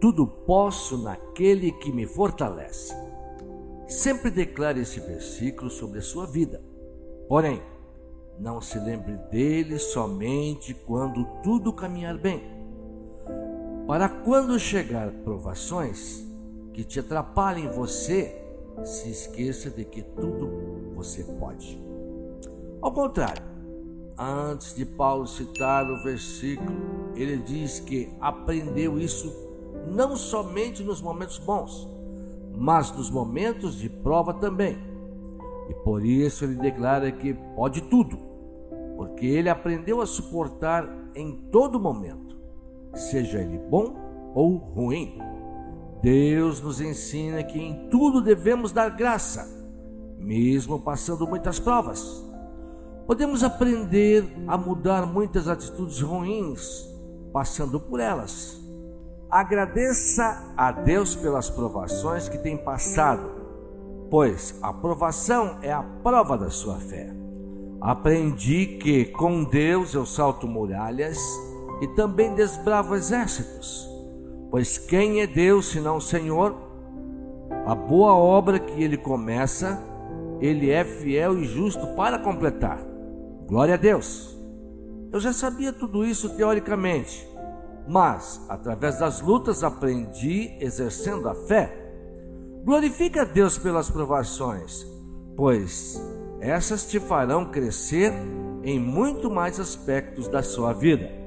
tudo posso naquele que me fortalece. Sempre declare esse versículo sobre a sua vida. Porém, não se lembre dele somente quando tudo caminhar bem. Para quando chegar provações que te atrapalhem você, se esqueça de que tudo você pode. Ao contrário, antes de Paulo citar o versículo, ele diz que aprendeu isso não somente nos momentos bons, mas nos momentos de prova também. E por isso ele declara que pode tudo, porque ele aprendeu a suportar em todo momento, seja ele bom ou ruim. Deus nos ensina que em tudo devemos dar graça, mesmo passando muitas provas. Podemos aprender a mudar muitas atitudes ruins passando por elas. Agradeça a Deus pelas provações que tem passado, pois a provação é a prova da sua fé. Aprendi que com Deus eu salto muralhas e também desbravo exércitos. Pois quem é Deus senão o Senhor? A boa obra que ele começa, ele é fiel e justo para completar. Glória a Deus. Eu já sabia tudo isso teoricamente, mas através das lutas aprendi exercendo a fé. Glorifica a Deus pelas provações, pois essas te farão crescer em muito mais aspectos da sua vida.